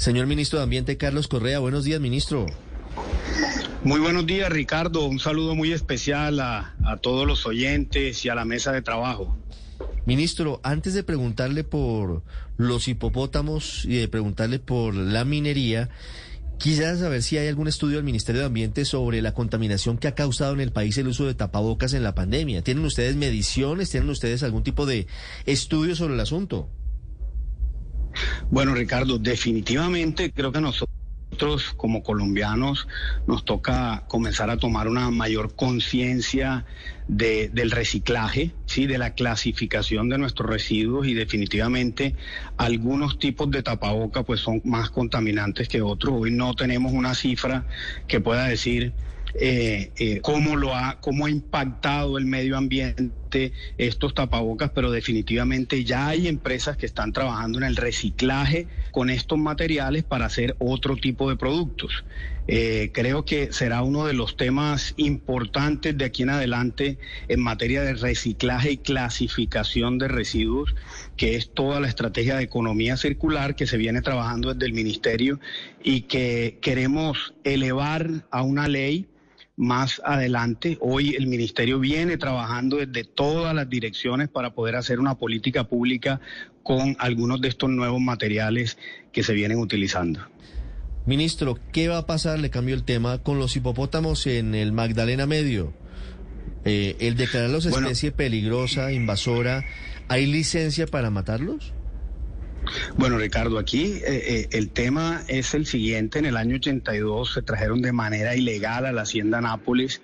Señor ministro de Ambiente, Carlos Correa, buenos días, ministro. Muy buenos días, Ricardo. Un saludo muy especial a, todos los oyentes y a la mesa de trabajo. Ministro, antes de preguntarle por los hipopótamos y de preguntarle por la minería, quisiera saber si hay algún estudio del Ministerio de Ambiente sobre la contaminación que ha causado en el país el uso de tapabocas en la pandemia. ¿Tienen ustedes mediciones? ¿Tienen ustedes algún tipo de estudio sobre el asunto? Bueno, Ricardo, definitivamente creo que nosotros como colombianos nos toca comenzar a tomar una mayor conciencia del reciclaje, sí, de la clasificación de nuestros residuos y definitivamente algunos tipos de tapaboca pues son más contaminantes que otros. Hoy no tenemos una cifra que pueda decir eh, eh, cómo lo ha, cómo ha impactado el medio ambiente estos tapabocas, pero definitivamente ya hay empresas que están trabajando en el reciclaje con estos materiales para hacer otro tipo de productos. Eh, creo que será uno de los temas importantes de aquí en adelante en materia de reciclaje y clasificación de residuos, que es toda la estrategia de economía circular que se viene trabajando desde el Ministerio y que queremos elevar a una ley más adelante. Hoy el Ministerio viene trabajando desde todas las direcciones para poder hacer una política pública con algunos de estos nuevos materiales que se vienen utilizando. Ministro, ¿qué va a pasar? Le cambio el tema con los hipopótamos en el Magdalena Medio. Eh, el declararlos especie peligrosa, invasora, ¿hay licencia para matarlos? Bueno, Ricardo, aquí eh, eh, el tema es el siguiente. En el año 82 se trajeron de manera ilegal a la hacienda Nápoles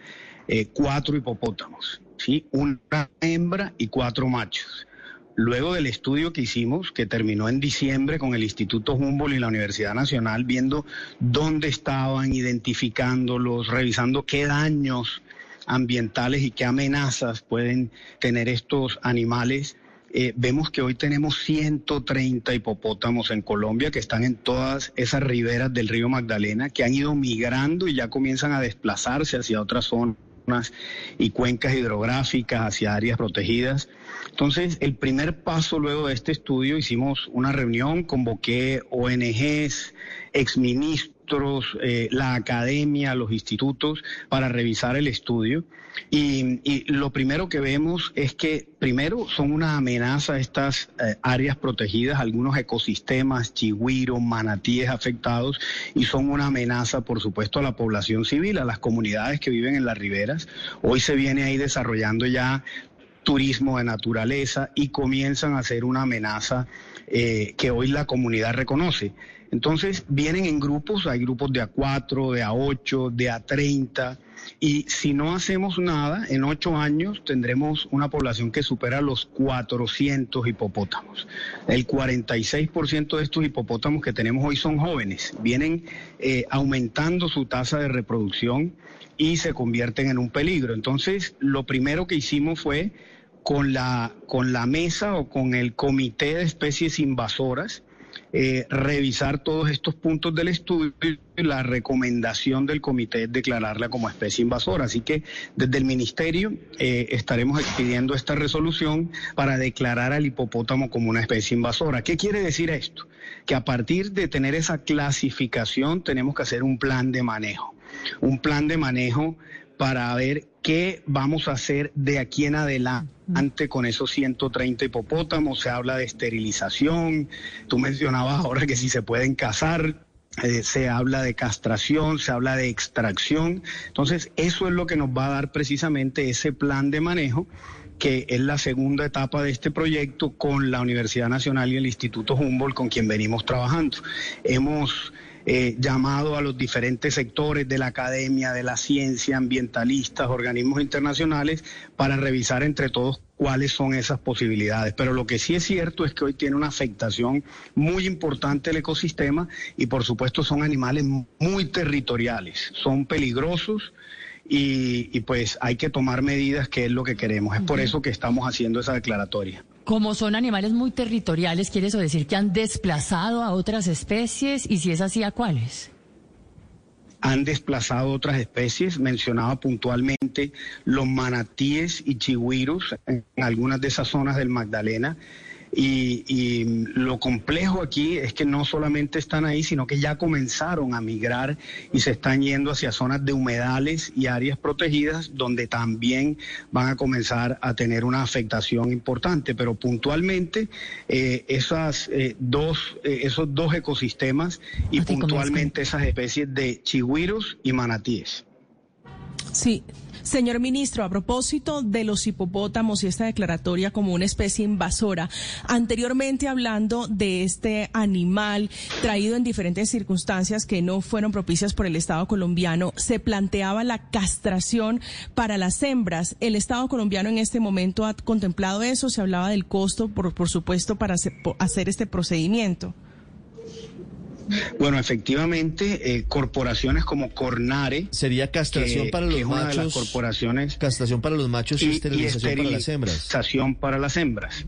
eh, cuatro hipopótamos, ¿sí? una hembra y cuatro machos. Luego del estudio que hicimos, que terminó en diciembre con el Instituto Humboldt y la Universidad Nacional, viendo dónde estaban, identificándolos, revisando qué daños ambientales y qué amenazas pueden tener estos animales, eh, vemos que hoy tenemos 130 hipopótamos en Colombia que están en todas esas riberas del río Magdalena, que han ido migrando y ya comienzan a desplazarse hacia otras zonas y cuencas hidrográficas, hacia áreas protegidas. Entonces, el primer paso luego de este estudio, hicimos una reunión, convoqué ONGs, exministros, eh, la academia, los institutos, para revisar el estudio. Y, lo primero que vemos es que, primero, son una amenaza estas eh, áreas protegidas, algunos ecosistemas, chigüiros, manatíes afectados, y son una amenaza, por supuesto, a la población civil, a las comunidades que viven en las riberas. Hoy se viene ahí desarrollando ya turismo de naturaleza y comienzan a ser una amenaza eh, que hoy la comunidad reconoce. Entonces vienen en grupos, hay grupos de A4, de A8, de A30, y si no hacemos nada, en ocho años tendremos una población que supera los 400 hipopótamos. El 46% de estos hipopótamos que tenemos hoy son jóvenes, vienen eh, aumentando su tasa de reproducción y se convierten en un peligro. Entonces, lo primero que hicimos fue con la, con la mesa o con el comité de especies invasoras, eh, revisar todos estos puntos del estudio y la recomendación del comité es declararla como especie invasora. Así que desde el Ministerio eh, estaremos expidiendo esta resolución para declarar al hipopótamo como una especie invasora. ¿Qué quiere decir esto? Que a partir de tener esa clasificación tenemos que hacer un plan de manejo. Un plan de manejo para ver qué vamos a hacer de aquí en adelante con esos 130 hipopótamos. Se habla de esterilización, tú mencionabas ahora que si se pueden cazar, eh, se habla de castración, se habla de extracción. Entonces, eso es lo que nos va a dar precisamente ese plan de manejo que es la segunda etapa de este proyecto con la Universidad Nacional y el Instituto Humboldt con quien venimos trabajando. Hemos eh, llamado a los diferentes sectores de la academia, de la ciencia, ambientalistas, organismos internacionales, para revisar entre todos cuáles son esas posibilidades. Pero lo que sí es cierto es que hoy tiene una afectación muy importante el ecosistema y por supuesto son animales muy territoriales, son peligrosos. Y, y pues hay que tomar medidas que es lo que queremos. Es por eso que estamos haciendo esa declaratoria. Como son animales muy territoriales, ¿quiere eso decir que han desplazado a otras especies? Y si es así, ¿a cuáles? han desplazado otras especies, mencionaba puntualmente los manatíes y chigüiros en algunas de esas zonas del Magdalena. Y, lo complejo aquí es que no solamente están ahí, sino que ya comenzaron a migrar y se están yendo hacia zonas de humedales y áreas protegidas donde también van a comenzar a tener una afectación importante. Pero puntualmente eh, esas, eh, dos, eh, esos dos ecosistemas y puntualmente esas especies de chigüiros y manatíes. Sí, Señor ministro, a propósito de los hipopótamos y esta declaratoria como una especie invasora, anteriormente hablando de este animal traído en diferentes circunstancias que no fueron propicias por el Estado colombiano, se planteaba la castración para las hembras. ¿El Estado colombiano en este momento ha contemplado eso? Se hablaba del costo, por, por supuesto, para hacer este procedimiento. Bueno, efectivamente, eh, corporaciones como Cornare sería castración para los machos, corporaciones castración para los machos y, esterilización, para las hembras. Para las hembras.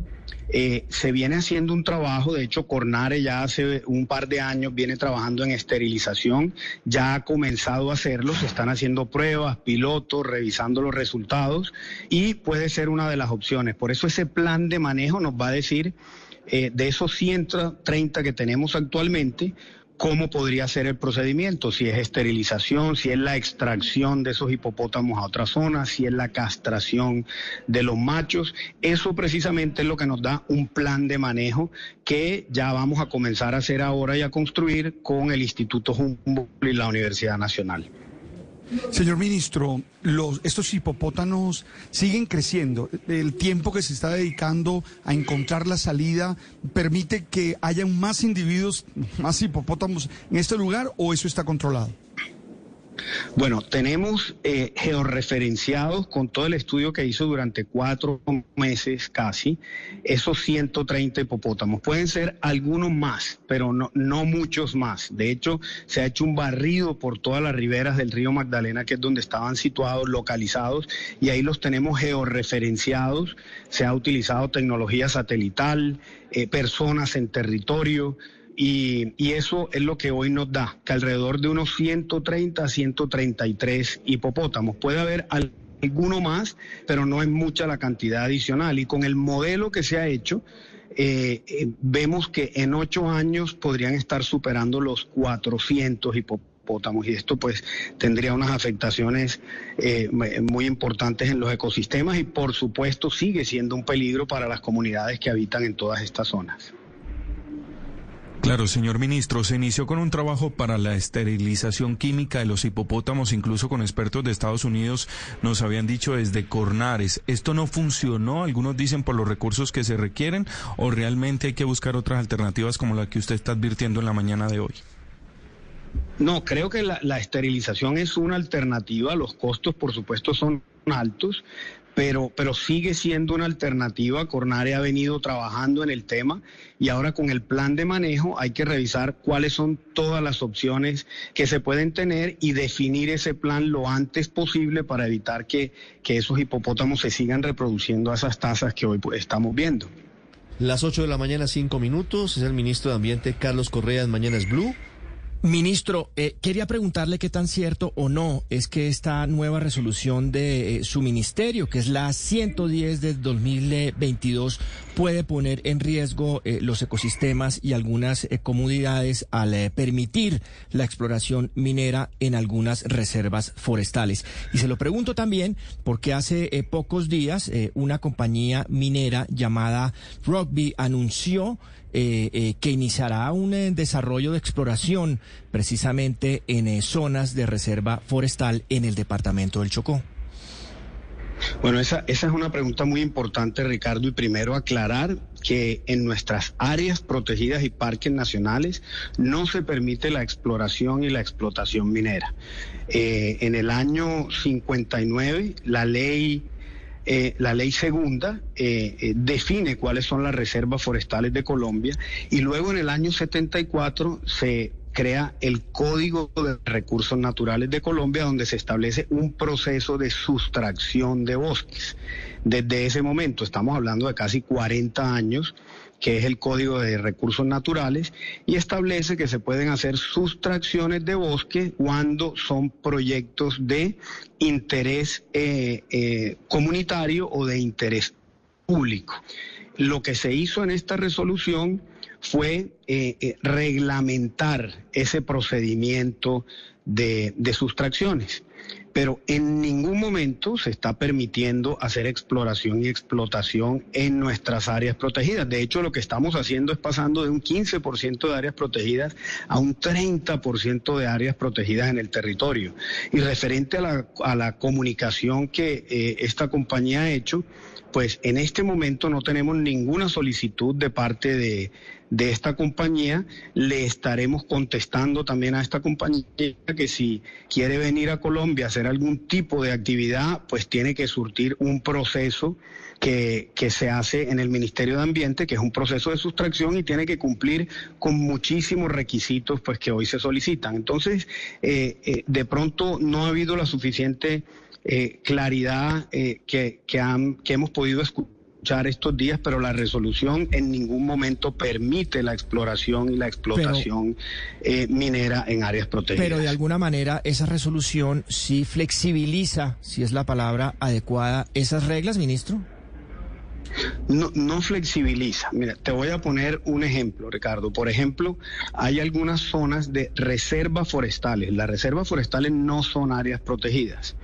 Eh, se viene haciendo un trabajo, de hecho Cornare ya hace un par de años viene trabajando en esterilización, ya ha comenzado a hacerlo, se están haciendo pruebas, pilotos, revisando los resultados y puede ser una de las opciones. Por eso ese plan de manejo nos va a decir eh, de esos 130 que tenemos actualmente, cómo podría ser el procedimiento, si es esterilización, si es la extracción de esos hipopótamos a otra zona, si es la castración de los machos. Eso precisamente es lo que nos da un plan de manejo que ya vamos a comenzar a hacer ahora y a construir con el Instituto Humboldt y la Universidad Nacional. Señor ministro, estos hipopótamos siguen creciendo. El tiempo que se está dedicando a encontrar la salida permite que haya más individuos, más hipopótamos en este lugar o eso está controlado? Bueno, tenemos eh, georreferenciados con todo el estudio que hizo durante cuatro meses casi, esos 130 hipopótamos. Pueden ser algunos más, pero no, no muchos más. De hecho, se ha hecho un barrido por todas las riberas del río Magdalena, que es donde estaban situados, localizados, y ahí los tenemos georreferenciados. Se ha utilizado tecnología satelital, eh, personas en territorio. Y, eso es lo que hoy nos da, que alrededor de unos 130 a 133 hipopótamos. Puede haber alguno más, pero no es mucha la cantidad adicional. Y con el modelo que se ha hecho, eh, eh, vemos que en ocho años podrían estar superando los 400 hipopótamos y esto pues tendría unas afectaciones eh, muy importantes en los ecosistemas y por supuesto sigue siendo un peligro para las comunidades que habitan en todas estas zonas. Claro, señor ministro, se inició con un trabajo para la esterilización química de los hipopótamos, incluso con expertos de Estados Unidos nos habían dicho desde Cornares. ¿Esto no funcionó? Algunos dicen por los recursos que se requieren o realmente hay que buscar otras alternativas como la que usted está advirtiendo en la mañana de hoy. No, creo que la, la esterilización es una alternativa. Los costos, por supuesto, son altos, pero, pero sigue siendo una alternativa. Cornare ha venido trabajando en el tema y ahora con el plan de manejo hay que revisar cuáles son todas las opciones que se pueden tener y definir ese plan lo antes posible para evitar que, que esos hipopótamos se sigan reproduciendo a esas tasas que hoy estamos viendo. Las 8 de la mañana, 5 minutos. Es el ministro de Ambiente, Carlos Correa, en Mañanas Blue. Ministro, eh, quería preguntarle qué tan cierto o no es que esta nueva resolución de eh, su ministerio, que es la 110 del 2022, puede poner en riesgo eh, los ecosistemas y algunas comunidades al permitir la exploración minera en algunas reservas forestales. Y se lo pregunto también porque hace pocos días una compañía minera llamada Rugby anunció eh, eh, que iniciará un eh, desarrollo de exploración precisamente en zonas de reserva forestal en el departamento del Chocó. Bueno, esa, esa es una pregunta muy importante, Ricardo, y primero aclarar que en nuestras áreas protegidas y parques nacionales no se permite la exploración y la explotación minera. en el año 59, la ley eh, la ley segunda eh, eh, define cuáles son las reservas forestales de Colombia y luego en el año 74 se crea el Código de Recursos Naturales de Colombia, donde se establece un proceso de sustracción de bosques. Desde ese momento, estamos hablando de casi 40 años, que es el Código de Recursos Naturales, y establece que se pueden hacer sustracciones de bosque cuando son proyectos de interés eh, eh, comunitario o de interés público. lo que se hizo en esta resolución fue eh, eh, reglamentar ese procedimiento de, de sustracciones pero en ningún momento se está permitiendo hacer exploración y explotación en nuestras áreas protegidas. De hecho, lo que estamos haciendo es pasando de un 15% de áreas protegidas a un 30% de áreas protegidas en el territorio. Y referente a la, a la comunicación que eh, esta compañía ha hecho, pues en este momento no tenemos ninguna solicitud de parte de, de esta compañía. Le estaremos contestando también a esta compañía que si quiere venir a Colombia a hacer algún tipo de actividad, pues tiene que surtir un proceso que, que, se hace en el Ministerio de Ambiente, que es un proceso de sustracción y tiene que cumplir con muchísimos requisitos pues que hoy se solicitan. Entonces, eh, eh, de pronto no ha habido la suficiente eh, claridad eh, que, que, han, que hemos podido escuchar estos días, pero la resolución en ningún momento permite la exploración y la explotación eh, minera en áreas protegidas. Pero de alguna manera esa resolución sí flexibiliza, si es la palabra adecuada, esas reglas, ministro. No, no flexibiliza. Mira, te voy a poner un ejemplo, Ricardo. Por ejemplo, hay algunas zonas de reservas forestales. Las reservas forestales no son áreas protegidas.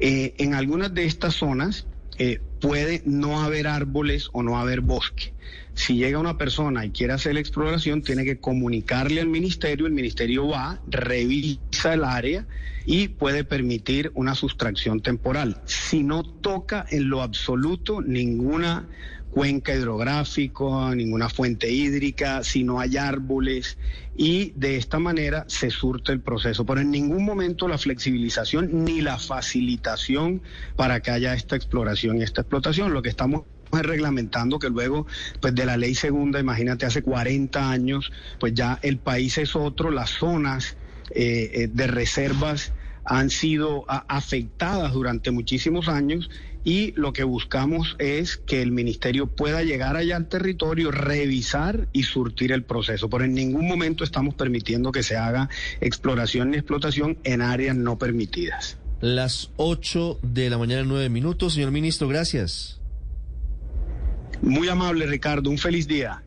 Eh, en algunas de estas zonas eh, puede no haber árboles o no haber bosque. Si llega una persona y quiere hacer la exploración, tiene que comunicarle al ministerio, el ministerio va, revisa el área y puede permitir una sustracción temporal. Si no toca en lo absoluto ninguna cuenca hidrográfico, ninguna fuente hídrica, si no hay árboles y de esta manera se surte el proceso. Pero en ningún momento la flexibilización ni la facilitación para que haya esta exploración y esta explotación. Lo que estamos es reglamentando que luego pues de la ley segunda, imagínate, hace 40 años, pues ya el país es otro, las zonas eh, eh de reservas han sido afectadas durante muchísimos años y lo que buscamos es que el ministerio pueda llegar allá al territorio, revisar y surtir el proceso. Pero en ningún momento estamos permitiendo que se haga exploración ni explotación en áreas no permitidas. Las 8 de la mañana, 9 minutos. Señor ministro, gracias. Muy amable, Ricardo. Un feliz día.